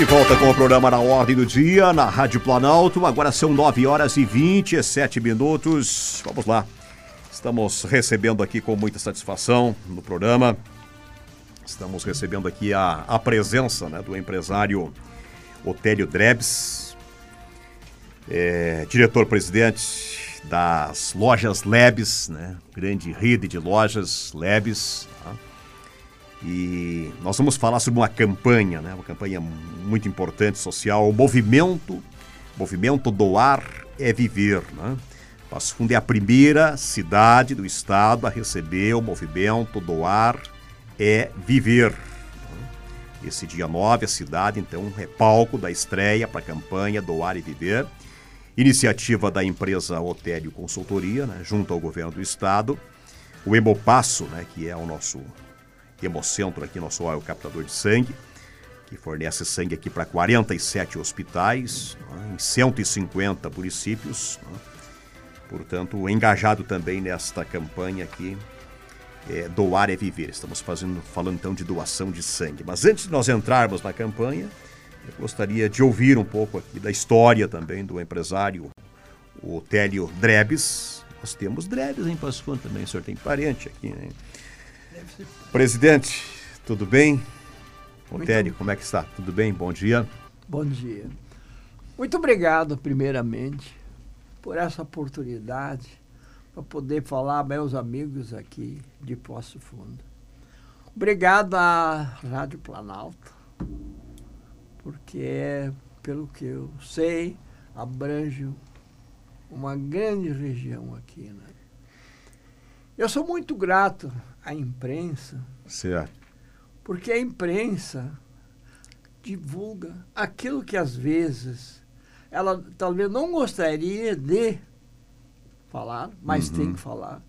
De volta com o programa Na Ordem do Dia, na Rádio Planalto. Agora são 9 horas e 27 minutos. Vamos lá. Estamos recebendo aqui com muita satisfação no programa. Estamos recebendo aqui a, a presença né, do empresário Otélio Drebs, é, diretor-presidente das lojas Lebes, né, grande rede de lojas Lebes. Tá? E nós vamos falar sobre uma campanha, né, uma campanha muito importante social, o movimento, movimento Doar é Viver. Né? Passo Fundo é a primeira cidade do estado a receber o movimento Doar é Viver. Esse dia 9, a cidade, então, é palco da estreia para a campanha Doar e Viver. Iniciativa da empresa Otélio Consultoria, né, junto ao governo do estado. O Hemopasso, né, que é o nosso hemocentro aqui, nosso óleo captador de sangue, que fornece sangue aqui para 47 hospitais, né, em 150 municípios. Né, portanto, engajado também nesta campanha aqui, é, Doar é Viver. Estamos fazendo, falando então de doação de sangue. Mas antes de nós entrarmos na campanha, eu gostaria de ouvir um pouco aqui da história também do empresário, o Télio Drebes. Nós temos Drebes em Passo Fundo também, o senhor tem parente aqui, né? Presidente, tudo bem? Otélio, como é que está? Tudo bem? Bom dia. Bom dia. Muito obrigado, primeiramente, por essa oportunidade para poder falar meus amigos aqui de Poço Fundo. Obrigado à Rádio Planalto, porque é, pelo que eu sei, abrange uma grande região aqui. Né? Eu sou muito grato à imprensa, certo. porque a imprensa divulga aquilo que às vezes ela talvez não gostaria de falar, mas uhum. tem que falar.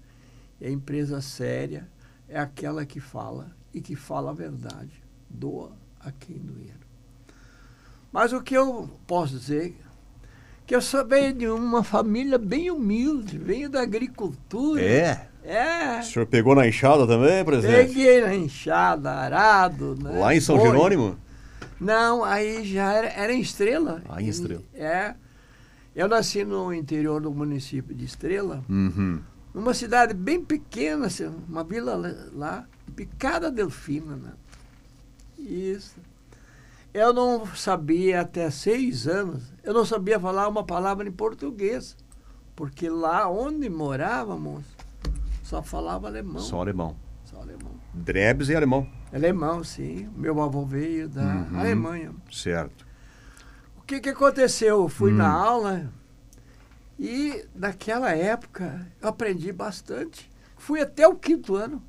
E a empresa séria é aquela que fala e que fala a verdade. Doa a quem doer. Mas o que eu posso dizer que eu sou bem de uma família bem humilde, venho da agricultura. É? É. O senhor pegou na enxada também, presidente? Peguei na enxada, arado, né? Lá em São Foi. Jerônimo? Não, aí já era, era em Estrela. Ah, em Estrela. É. Eu nasci no interior do município de Estrela, uhum. numa cidade bem pequena, assim, uma vila lá, Picada Delfina. Né? Isso. Eu não sabia até seis anos, eu não sabia falar uma palavra em português, porque lá onde morávamos só falava alemão. Só alemão. Só alemão. Drebs e alemão. Alemão, sim. Meu avô veio da uhum. Alemanha. Certo que, que aconteceu? Eu fui hum. na aula e naquela época eu aprendi bastante. Fui até o quinto ano.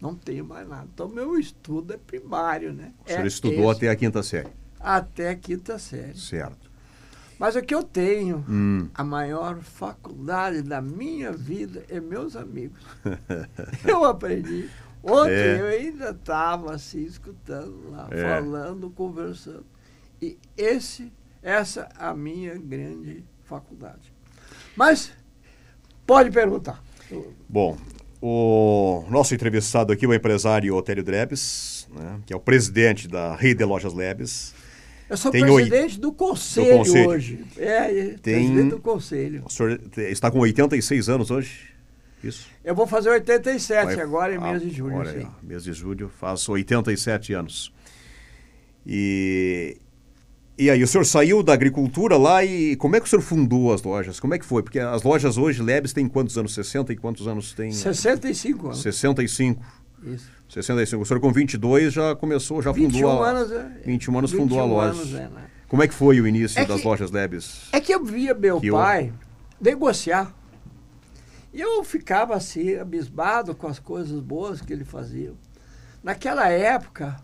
Não tenho mais nada. Então, meu estudo é primário, né? O senhor é estudou esse. até a quinta série? Até a quinta série. Certo. Mas o que eu tenho, hum. a maior faculdade da minha vida é meus amigos. eu aprendi. Ontem é. eu ainda estava assim, escutando lá, é. falando, conversando. E esse essa é a minha grande faculdade. Mas pode perguntar. Bom, o nosso entrevistado aqui, o empresário Otélio Drebes, né, que é o presidente da Rede de Lojas Lebes. Eu sou tem presidente do conselho, do conselho, hoje. É, é tem... presidente do conselho. O senhor está com 86 anos hoje? Isso? Eu vou fazer 87 Vai... agora, em ah, mês de julho. Olha, sim. mês de julho, faço 87 anos. E e aí, o senhor saiu da agricultura lá e como é que o senhor fundou as lojas? Como é que foi? Porque as lojas hoje, Lebes, tem quantos anos? 60 e quantos anos tem? 65 anos. 65. Isso. 65. O senhor com 22 já começou, já 21 fundou a... Anos, é, 21 anos 21 fundou a loja. Anos, é, né? Como é que foi o início é das que, lojas Lebes? É que eu via meu que pai eu... negociar. E eu ficava assim, abismado com as coisas boas que ele fazia. Naquela época,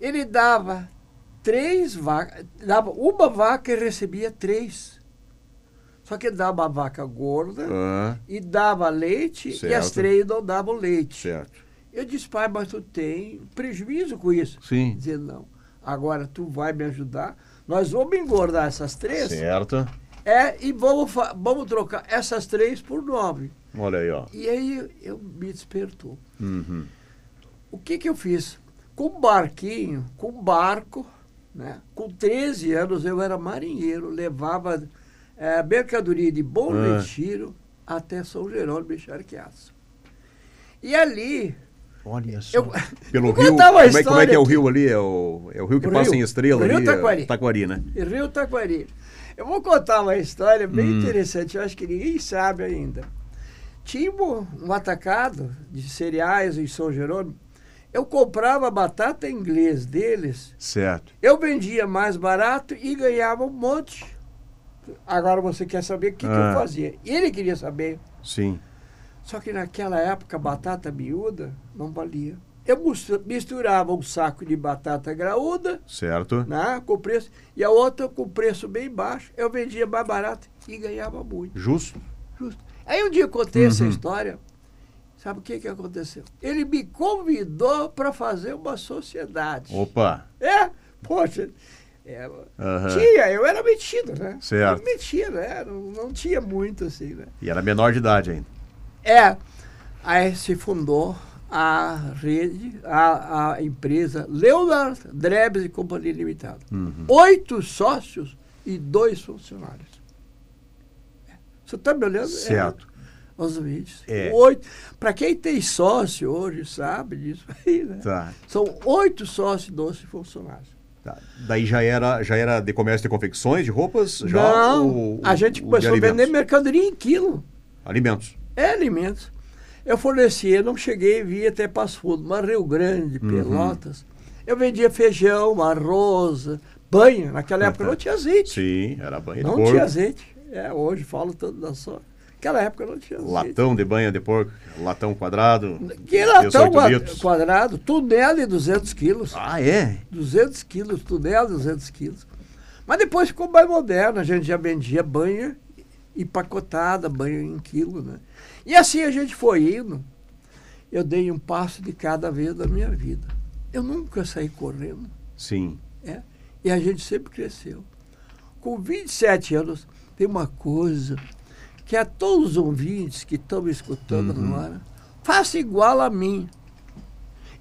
ele dava três vacas, dava uma vaca e recebia três. Só que dava a vaca gorda uhum. e dava leite certo. e as três não davam leite. Certo. Eu disse, pai, mas tu tem prejuízo com isso. Sim. Dizendo, não. Agora tu vai me ajudar. Nós vamos engordar essas três. Certo. É, e vamos, vamos trocar essas três por nove. Olha aí, ó. E aí eu me despertou. Uhum. O que que eu fiz? Com barquinho, com barco, Né? Com 13 anos eu era marinheiro, levava é, mercadoria de Bom Ah. Retiro até São Jerônimo de Charqueaço. E ali, Olha só. eu, Pelo rio. Como uma é, como é que é o rio ali? É o, é o rio que O passa rio. em estrela O rio ali. é Taquari. Taquari, né? Rio Taquari. Eu vou contar uma história bem Hum. interessante, eu acho que ninguém sabe ainda. Tinha um, atacado de cereais em São Jerônimo. Eu comprava batata inglês deles, Certo. eu vendia mais barato e ganhava um monte. Agora você quer saber o que, que Ah. eu fazia. Ele queria saber. Sim. Só que naquela época, batata miúda não valia. Eu misturava um saco de batata graúda Certo. né, com preço, e a outra com preço bem baixo. Eu vendia mais barato e ganhava muito. Justo. Justo. Aí um dia eu contei essa Uhum. história. Sabe o que, que aconteceu? Ele me convidou para fazer uma sociedade. Opa. É, poxa. é, Aham. Tinha, eu era metido, né? Certo. Eu metia, né? Não, não tinha muito assim, né? E era menor de idade ainda. É. Aí se fundou a rede, a, a empresa Leonard Drebs e Companhia Limitada. Uhum. Oito sócios e dois funcionários. É. Você está me olhando? Certo. É, os vídeos. É. Oito. Para quem tem sócio hoje, sabe disso aí, né? Tá. São oito sócios e doze funcionários. Tá. Daí já era, já era de comércio de confecções, de roupas? Já, Não, ou- a gente ou começou a de vender mercadoria em quilo. Alimentos. É alimentos. Eu fornecia, não cheguei, via até Passo Fundo, mas Rio Grande, Uhum. Pelotas. Eu vendia feijão, arroz, banha. Naquela época não tinha azeite. Sim, era banha de não tinha azeite. É, hoje falo tanto da só. Naquela época não tinha azeite. Latão de banha de porco, latão quadrado. Que latão 18 quad- litros. quadrado, tunela de 200 quilos. Ah, é? 200 quilos, tunela de 200 quilos. Mas depois ficou mais moderno, a gente já vendia banha empacotada, banha em quilo, né? E assim a gente foi indo. Eu dei um passo de cada vez da minha vida. Eu nunca saí correndo, Sim. é? E a gente sempre cresceu. Com 27 anos, tem uma coisa que a todos os ouvintes que estão me escutando Uhum. agora, faça igual a mim.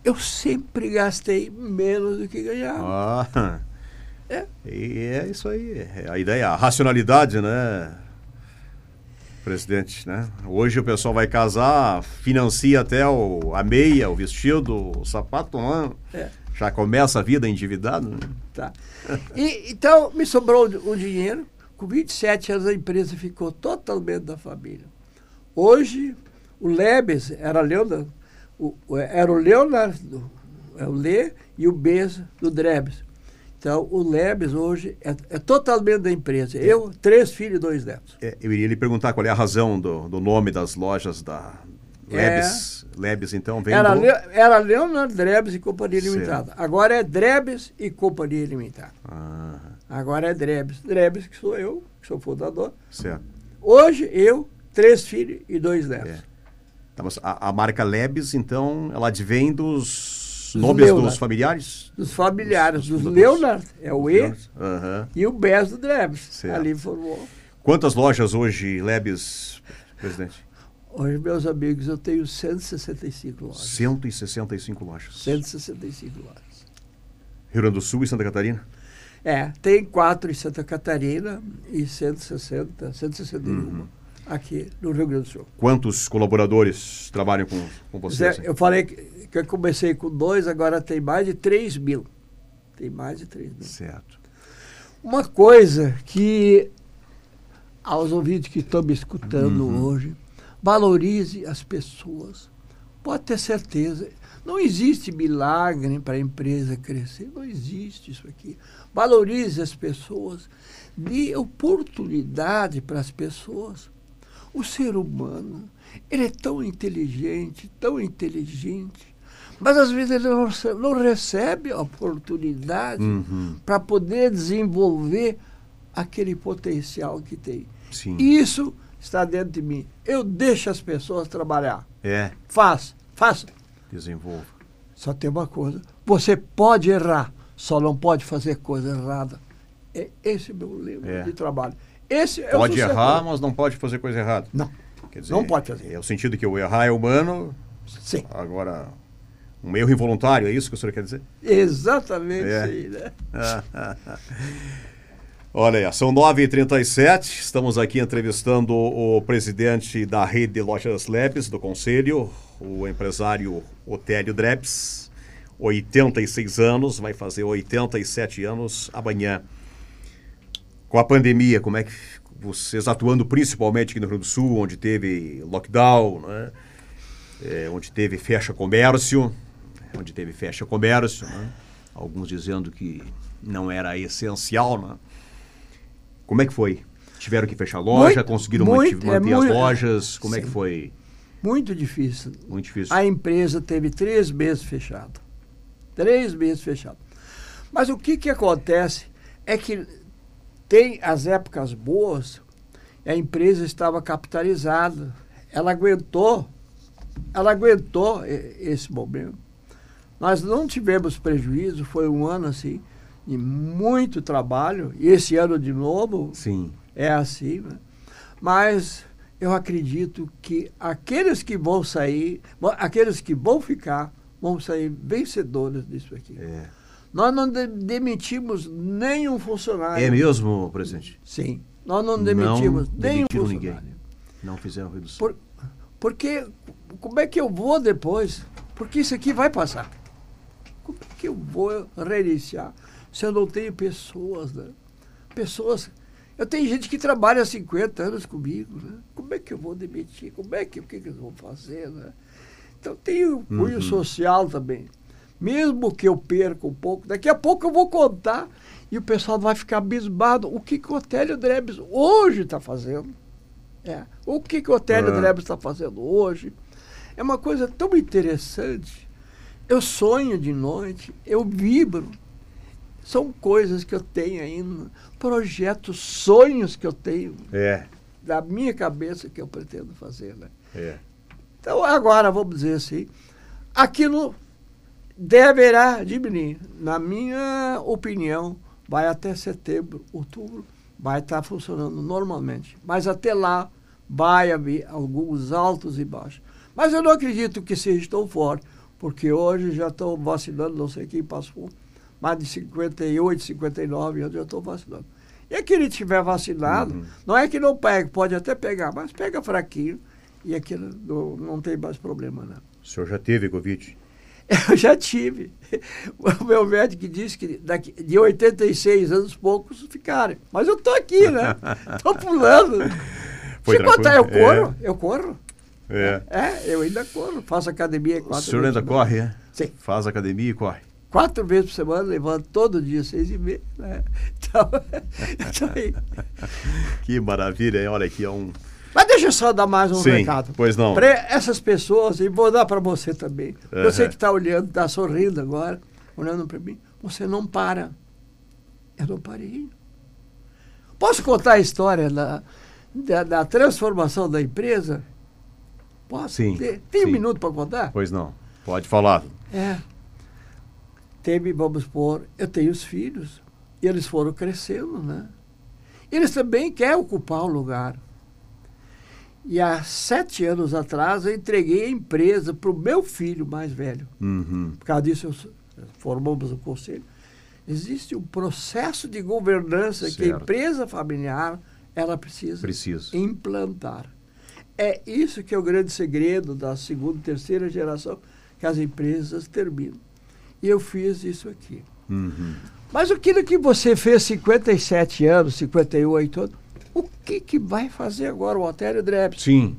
Eu sempre gastei menos do que ganhava. Ah. É. E é isso aí. É a ideia, a racionalidade, né? Presidente, né? Hoje o pessoal vai casar, financia até o, a meia, o vestido, o sapato, né? É. Já começa a vida endividado, né? Tá. E, então, me sobrou o dinheiro. Com 27 anos, a empresa ficou totalmente da família. Hoje, o Lebes era Leonard, o, era o Leonard, do- é o Le e o Bez do Drebes. Então, o Lebes hoje é, é totalmente da empresa. Eu, três filhos e dois netos. É, eu iria lhe perguntar qual é a razão do, do nome das lojas da Lebes. Lebes, então, vem É. Era, do... Le, era Leonard Drebes e Companhia Certo. Limitada. Agora é Drebes e Companhia Limitada. Ah, Agora é Drebes. Drebes, que sou eu, que sou fundador. certo. Hoje, eu, três filhos e dois netos. É. Tá, a, a marca Lebes, então, ela advém dos Dos nomes Leonard. dos familiares? Dos familiares, Dos- dos, dos- Leonard, é o E, Aham. e o Bess do Drebs. Ali formou. Quantas lojas hoje, Lebes, presidente? Hoje, meus amigos, eu tenho 165 lojas. 165 lojas. 165 lojas. Rio Grande do Sul e Santa Catarina? É, tem quatro em Santa Catarina e 160, 161 Uhum. aqui no Rio Grande do Sul. Quantos colaboradores trabalham com, com você? Zé, eu falei que, que eu comecei com dois, agora tem mais de 3 mil. Tem mais de 3 mil. Certo. Uma coisa que aos ouvintes que estão me escutando Uhum. hoje, valorize as pessoas. Pode ter certeza. Não existe milagre para a empresa crescer. Não existe isso aqui. Valorize as pessoas. Dê oportunidade para as pessoas. O ser humano, ele é tão inteligente, tão inteligente, mas às vezes ele não rece- não recebe a oportunidade Uhum. para poder desenvolver aquele potencial que tem. Sim. Isso está dentro de mim. Eu deixo as pessoas trabalhar. É, Faça, faça. desenvolva. Só tem uma coisa: você pode errar, só não pode fazer coisa errada. É esse meu lema É. de trabalho. Esse é o Pode errar, mas não pode fazer coisa errada. Não, Quer dizer, Não pode fazer. É o sentido que o errar é humano, sim. agora Um erro involuntário, é isso que o senhor quer dizer? Exatamente É. isso aí, né? Olha aí, são 9h37, estamos aqui entrevistando o presidente da rede de lojas Lebes do Conselho, o empresário Otélio Drebs, 86 anos, vai fazer 87 anos amanhã. Com a pandemia, como é que vocês atuando principalmente aqui no Rio Grande do Sul, onde teve lockdown, né? É, onde teve fecha comércio, onde teve fecha comércio, né? alguns dizendo que não era essencial, né? Como é que foi? Tiveram que fechar a loja, Muito- conseguiram muito, manter, é manter as muito- lojas? Como é que sim. foi? Muito difícil. Muito difícil. A empresa teve três meses fechado. Três meses fechado. Mas o que, que acontece é que tem as épocas boas, a empresa estava capitalizada. Ela aguentou, ela aguentou esse momento. Nós não tivemos prejuízo, foi um ano assim, de muito trabalho, e esse ano de novo Sim. é assim, né? Mas eu acredito que aqueles que vão sair, aqueles que vão ficar, vão sair vencedores disso aqui. É. Nós não de- demitimos nenhum funcionário. É mesmo, presidente? Sim. Nós não Não demitimos nenhum demitiram funcionário. ninguém. Não fizeram redução. Por- porque como é que eu vou depois? Porque isso aqui vai passar. Como é que eu vou reiniciar se eu não tenho pessoas, né? Pessoas. Eu tenho gente que trabalha há 50 anos comigo, né? Como é que eu vou demitir? Como é que o que, que eles vão fazer, né? Então tem o cunho Uhum. social também. Mesmo que eu perca um pouco, daqui a pouco eu vou contar e o pessoal vai ficar abismado. O que, que o Otélio Drebs hoje está fazendo? É. O que, que o Otélio Ah. Drebs está fazendo hoje? É uma coisa tão interessante. Eu sonho de noite, eu vibro. São coisas que eu tenho ainda, projetos, sonhos que eu tenho É, da minha cabeça que eu pretendo fazer. Né? é. Então, agora, vamos dizer assim, aquilo deverá diminuir. Na minha opinião, vai até setembro, outubro, vai estar funcionando normalmente. Mas até lá vai haver alguns altos e baixos. Mas eu não acredito que seja tão forte, porque hoje já estão vacinando, não sei quem passou, mais de 58, 59 anos já estão vacinando. E aquele que estiver vacinado, Uhum. não é que não pega, pode até pegar, mas pega fraquinho e aquilo não, não tem mais problema, não. O senhor já teve Covid? Eu já tive. O meu médico disse que daqui, de 86 anos poucos ficaram. Mas eu tô aqui, né? Tô pulando. Foi Se botar, eu corro, eu corro. É. É, eu ainda corro. Faço academia O quatro senhor vezes ainda corre, é? Sim. Faz academia e corre. Quatro vezes por semana, levanto todo dia, seis e meia. Né? Então. Que maravilha, hein? Olha aqui, é um... Mas deixa eu só dar mais um Sim, recado. pois não. Para essas pessoas, e vou dar para você também. Você Aham. que está olhando, está sorrindo agora, olhando para mim, você não para. Eu não parei. Posso contar a história da, da, da transformação da empresa? Posso? Sim, Tem, tem um sim. minuto para contar? Pois não. Pode falar. É. Teve, vamos supor, eu tenho os filhos, e eles foram crescendo, né? Eles também querem ocupar o lugar. E há sete anos atrás eu entreguei a empresa para o meu filho mais velho. Uhum. Por causa disso, eu- formamos o conselho. Existe um processo de governança que a Certo. empresa familiar ela precisa Preciso. implantar. É isso que é o grande segredo da segunda e terceira geração, que as empresas terminam. E eu fiz isso aqui. Uhum. Mas aquilo que você fez 57 anos, 58 anos, o que, que vai fazer agora o Otélio Drebs? Sim.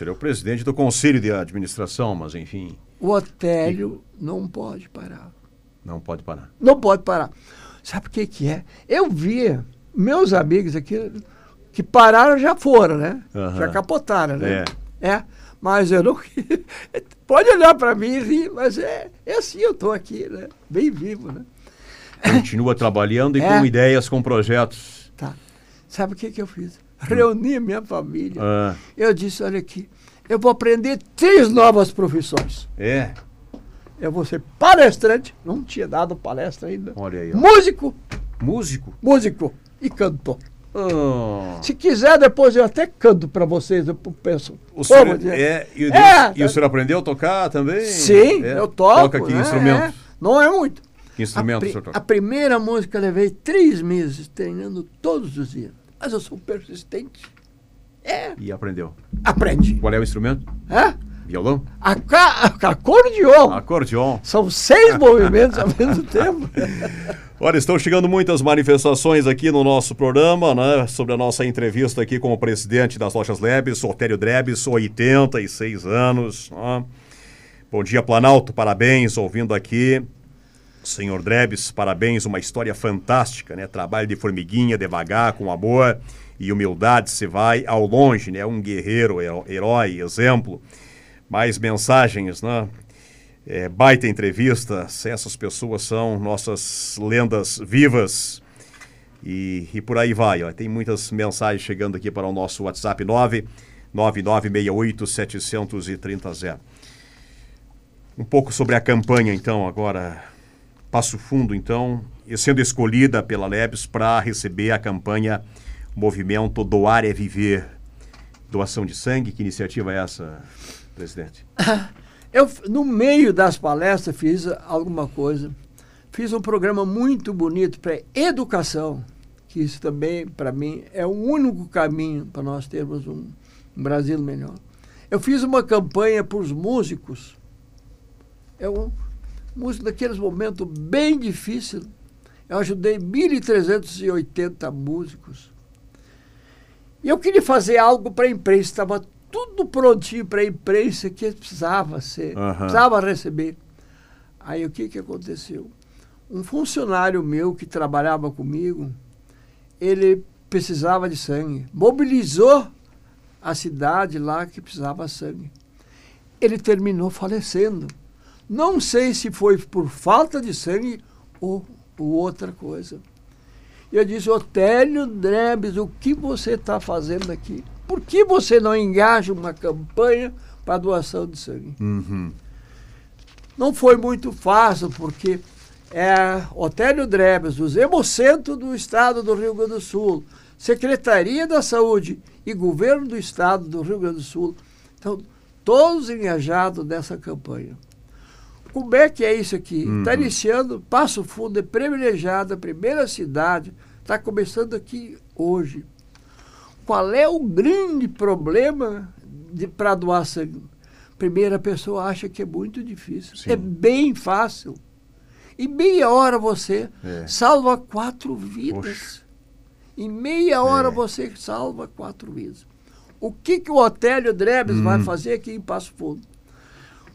É o presidente do conselho de administração, mas enfim, O Otélio não pode parar. não pode parar. Não pode parar. Sabe o que, que é? Eu via meus amigos aqui que pararam já foram, né? Aham. Já capotaram, né? É. É. Mas eu não. Pode olhar para mim e rir, mas é, é assim, eu estou aqui, né? Bem vivo, né? Continua trabalhando e É. com ideias, com projetos. Tá. Sabe o que, que eu fiz? Reuni a minha família. Ah, Eu disse: olha aqui, eu vou aprender três novas profissões. é. Eu vou ser palestrante, não tinha dado palestra ainda. Olha aí, ó. Músico, Músico. músico e cantor. Oh. Se quiser, depois eu até canto para vocês. Eu peço. O senhor, é, e, o é, e o senhor aprendeu a tocar também? Sim, é, eu toco. Toca que é, instrumento? É. Não é muito. Que instrumento a, o senhor toca? A primeira música eu levei três meses treinando todos os dias. Mas eu sou persistente. É. E aprendeu? Aprende. Qual é o instrumento? É? Violão? acordeon. Acordeon. São seis movimentos ao mesmo tempo. Olha, estão chegando muitas manifestações aqui no nosso programa, né? Sobre a nossa entrevista aqui com o presidente das lojas Lebes, Otério Drebes, 86 anos. Né? Bom dia, Planalto, parabéns, ouvindo aqui. Senhor Drebes, parabéns, uma história fantástica, né? Trabalho de formiguinha, devagar, com amor e humildade, se vai ao longe, né? Um guerreiro, herói, exemplo mais mensagens, né? É, baita entrevista, essas pessoas são nossas lendas vivas. E, e por aí vai, ó. tem muitas mensagens chegando aqui para o nosso WhatsApp 99968 Um pouco sobre a campanha, então, agora. Passo Fundo, então, sendo escolhida pela Lebes para receber a campanha Movimento Doar é Viver. Doação de sangue, que iniciativa é essa? presidente? Eu, no meio das palestras, fiz alguma coisa. Fiz um programa muito bonito para educação, que isso também, para mim, é o único caminho para nós termos um, Brasil melhor. Eu fiz uma campanha para os músicos. É um músico daqueles momentos bem difíceis. Eu ajudei 1.380 músicos. E eu queria fazer algo para a imprensa. Estava tudo prontinho para a imprensa que precisava ser, uhum. precisava receber. Aí o que, que aconteceu? Um funcionário meu que trabalhava comigo, ele precisava de sangue. Mobilizou a cidade lá que precisava de sangue. Ele terminou falecendo. Não sei se foi por falta de sangue ou, ou outra coisa. Eu disse, Otélio Drebes, o que você está fazendo aqui? Por que você não engaja uma campanha para doação de sangue? Uhum. Não foi muito fácil, porque é Otélio Drebes, o Hemocentro do Estado do Rio Grande do Sul, Secretaria da Saúde e Governo do Estado do Rio Grande do Sul, então, todos engajados nessa campanha. Como é que é isso aqui? Está uhum. Tá iniciando, Passo Fundo é privilegiado, a primeira cidade, está começando aqui hoje. Qual é o grande problema para doar sangue? Primeira pessoa acha que é muito difícil. Sim. É bem fácil. Em meia hora você é. salva quatro vidas. Em meia hora é. você salva quatro vidas. O que, que o Otélio Drebes hum. vai fazer aqui em Passo Fundo?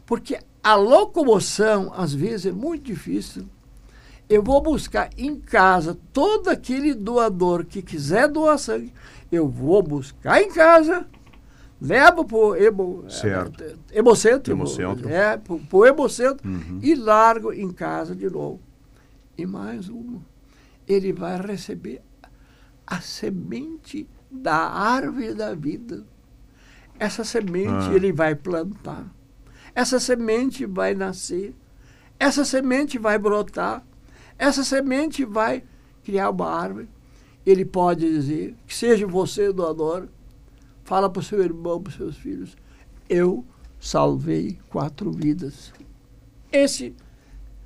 Porque a locomoção, às vezes, é muito difícil. Eu vou buscar em casa todo aquele doador que quiser doar sangue eu vou buscar em casa, levo para o é, hemocentro, hemocentro. É, para o hemocentro uhum. e largo em casa de novo. E mais uma, ele vai receber a semente da árvore da vida. Essa semente ah. ele vai plantar. Essa semente vai nascer. Essa semente vai brotar. Essa semente vai criar uma árvore ele pode dizer, que seja você doador, fala para o seu irmão, para os seus filhos, eu salvei quatro vidas. Esse,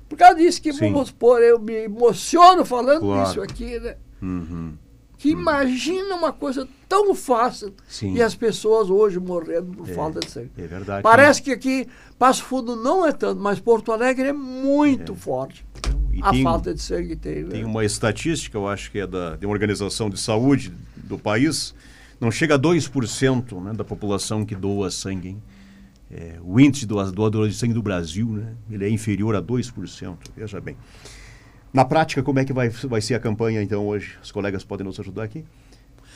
por causa disso que, Sim. vamos supor, eu me emociono falando claro. isso aqui, né? Uhum. Que uhum. imagina uma coisa tão fácil Sim. e as pessoas hoje morrendo por é, falta de sangue. É verdade. Parece que aqui Passo Fundo não é tanto, mas Porto Alegre é muito é. forte. E a tem, falta de sangue tem. Né? Tem uma estatística, eu acho que é da, de uma organização de saúde do país, não chega a 2% né, da população que doa sangue. Hein? É, o índice do doadores de sangue do Brasil né, ele é inferior a 2%. Veja bem. Na prática, como é que vai, vai ser a campanha, então, hoje? Os colegas podem nos ajudar aqui?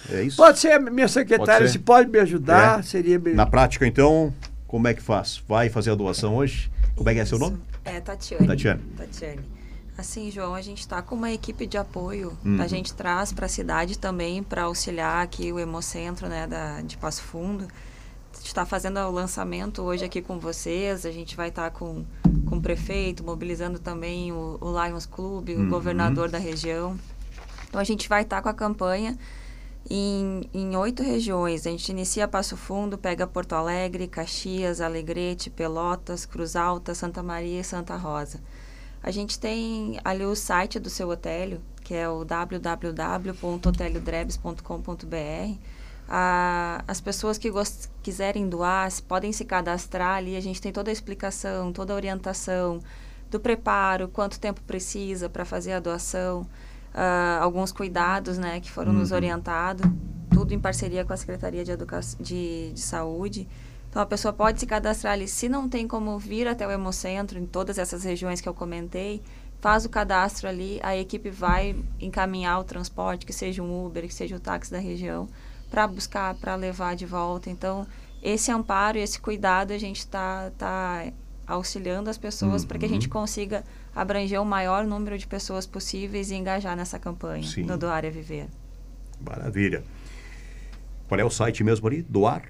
É isso? Pode ser, minha secretária, pode se pode me ajudar, é. seria bem. Na prática, então, como é que faz? Vai fazer a doação hoje? Como é que é seu nome? É Tatiane. Tatiane. Tatiane. Assim, João, a gente está com uma equipe de apoio. Uhum. A gente traz para a cidade também para auxiliar aqui o Hemocentro né, da, de Passo Fundo. Está fazendo o lançamento hoje aqui com vocês. A gente vai estar tá com, com o prefeito, mobilizando também o, o Lions Club, uhum. o governador da região. Então a gente vai estar tá com a campanha em, em oito regiões. A gente inicia Passo Fundo, pega Porto Alegre, Caxias, Alegrete, Pelotas, Cruz Alta, Santa Maria e Santa Rosa. A gente tem ali o site do seu hotel, que é o www.hoteliodrebs.com.br. Ah, as pessoas que quiserem doar podem se cadastrar ali. A gente tem toda a explicação, toda a orientação do preparo, quanto tempo precisa para fazer a doação, ah, alguns cuidados né, que foram uhum. nos orientados, tudo em parceria com a Secretaria de, Educação, de, de Saúde. Então, a pessoa pode se cadastrar ali. Se não tem como vir até o Hemocentro, em todas essas regiões que eu comentei, faz o cadastro ali, a equipe vai encaminhar o transporte, que seja um Uber, que seja o táxi da região, para buscar, para levar de volta. Então, esse amparo e esse cuidado a gente está tá auxiliando as pessoas uhum. para que a gente uhum. consiga abranger o maior número de pessoas possíveis e engajar nessa campanha Sim. do Doar é Viver. Maravilha. Qual é o site mesmo ali? Doar?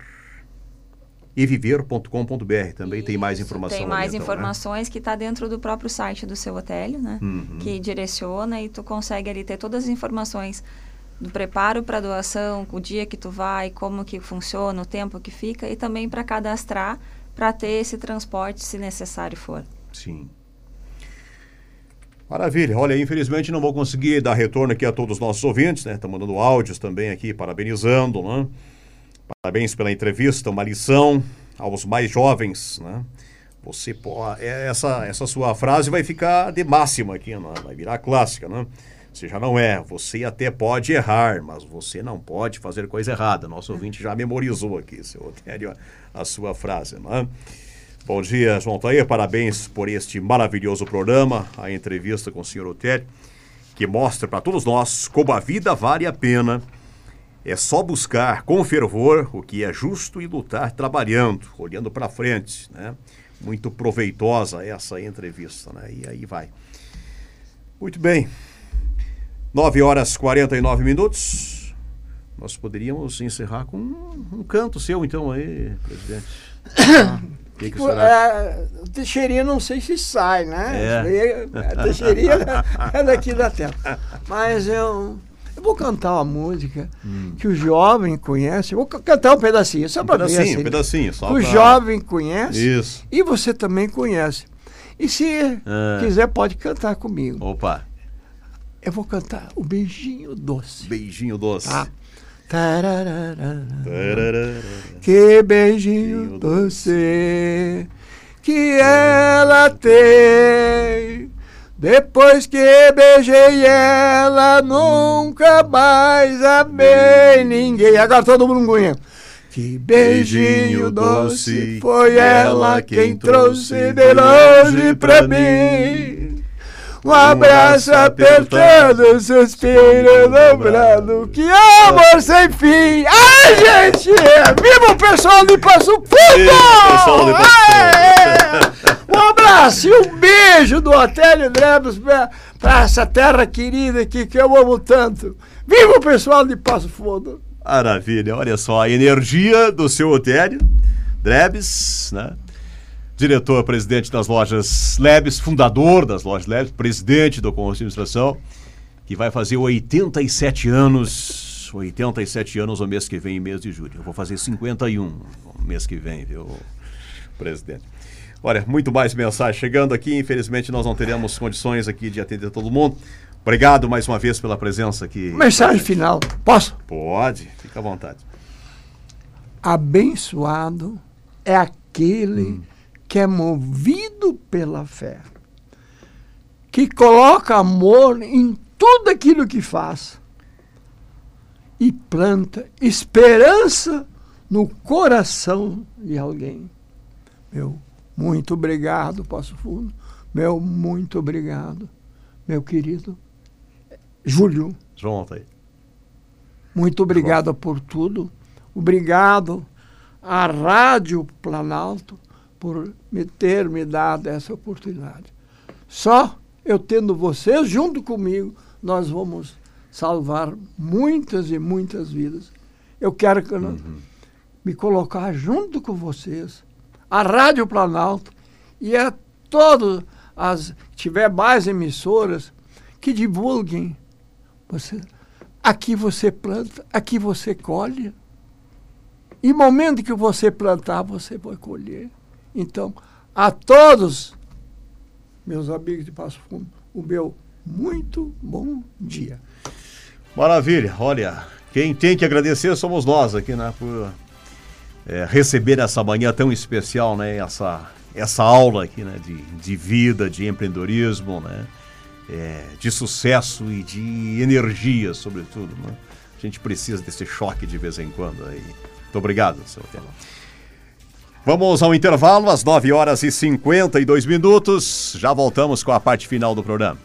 eviver.com.br também Isso, tem mais informação. Tem mais ali, então, né? informações né? que está dentro do próprio site do seu hotel, né? Uhum. Que direciona e tu consegue ali ter todas as informações do preparo para doação, o dia que tu vai, como que funciona, o tempo que fica e também para cadastrar para ter esse transporte se necessário for. Sim. Maravilha. Olha, infelizmente não vou conseguir dar retorno aqui a todos os nossos ouvintes, né? Estão mandando áudios também aqui, parabenizando, né? Parabéns pela entrevista, uma lição aos mais jovens, né? Você é, essa essa sua frase vai ficar de máxima aqui, né? vai virar clássica, né? Você já não é. Você até pode errar, mas você não pode fazer coisa errada. Nosso ouvinte já memorizou aqui, seu Otério, a sua frase, né? Bom dia, João Tair. Parabéns por este maravilhoso programa, a entrevista com o senhor Otério, que mostra para todos nós como a vida vale a pena é só buscar com fervor o que é justo e lutar trabalhando, olhando para frente, né? Muito proveitosa essa entrevista, né? E aí vai. Muito bem. 9 horas e 49 minutos. Nós poderíamos encerrar com um, um canto seu, então, aí, presidente. Ah, que que é, Teixeirinha não sei se sai, né? É. A Teixeirinha é daqui da terra. Mas eu eu vou cantar uma música hum. que o jovem conhece. Eu vou cantar um pedacinho, só um para ver. Assim, um pedacinho, só O pra... jovem conhece. Isso. E você também conhece. E se é. quiser, pode cantar comigo. Opa. Eu vou cantar o Beijinho Doce. Beijinho Doce. Tá? Que beijinho doce que ela tem depois que beijei ela, nunca mais amei ninguém. Agora todo mundo conhece. Que beijinho doce, foi ela quem trouxe de longe pra mim. Um abraço apertado, suspiro dobrado, que amor sem fim. Ai, gente! Viva o pessoal de Passo Fundo! Um abraço e um beijo do Hotel Drebos para essa terra querida aqui que eu amo tanto. Viva o pessoal de Passo Fundo! Maravilha, olha só, a energia do seu Hotel Drebs, né? diretor-presidente das lojas Lebes, fundador das lojas Lebes, presidente do Conselho de Administração, que vai fazer 87 anos, 87 anos no mês que vem, mês de julho. Eu vou fazer 51 no mês que vem, viu, presidente? Olha, muito mais mensagem chegando aqui. Infelizmente, nós não teremos condições aqui de atender todo mundo. Obrigado mais uma vez pela presença aqui. Mensagem final. Posso? Pode, fica à vontade. Abençoado é aquele hum que é movido pela fé, que coloca amor em tudo aquilo que faz e planta esperança no coração de alguém. Meu muito obrigado, Passo Fundo. Meu muito obrigado, meu querido Júlio. João, tá aí. Muito obrigado João. por tudo. Obrigado à Rádio Planalto por me ter me dado essa oportunidade. Só eu tendo vocês junto comigo, nós vamos salvar muitas e muitas vidas. Eu quero que uhum. me colocar junto com vocês, a Rádio Planalto e a todas as tiver mais emissoras que divulguem você aqui você planta, aqui você colhe. E momento que você plantar, você vai colher. Então, a todos, meus amigos de Passo Fundo, o meu muito bom dia. Maravilha, olha, quem tem que agradecer somos nós aqui, né, por é, receber essa manhã tão especial, né, essa, essa aula aqui, né, de, de vida, de empreendedorismo, né, é, de sucesso e de energia, sobretudo, né. A gente precisa desse choque de vez em quando aí. Muito obrigado, seu Tempo. Vamos ao intervalo, às 9 horas e 52 minutos. Já voltamos com a parte final do programa.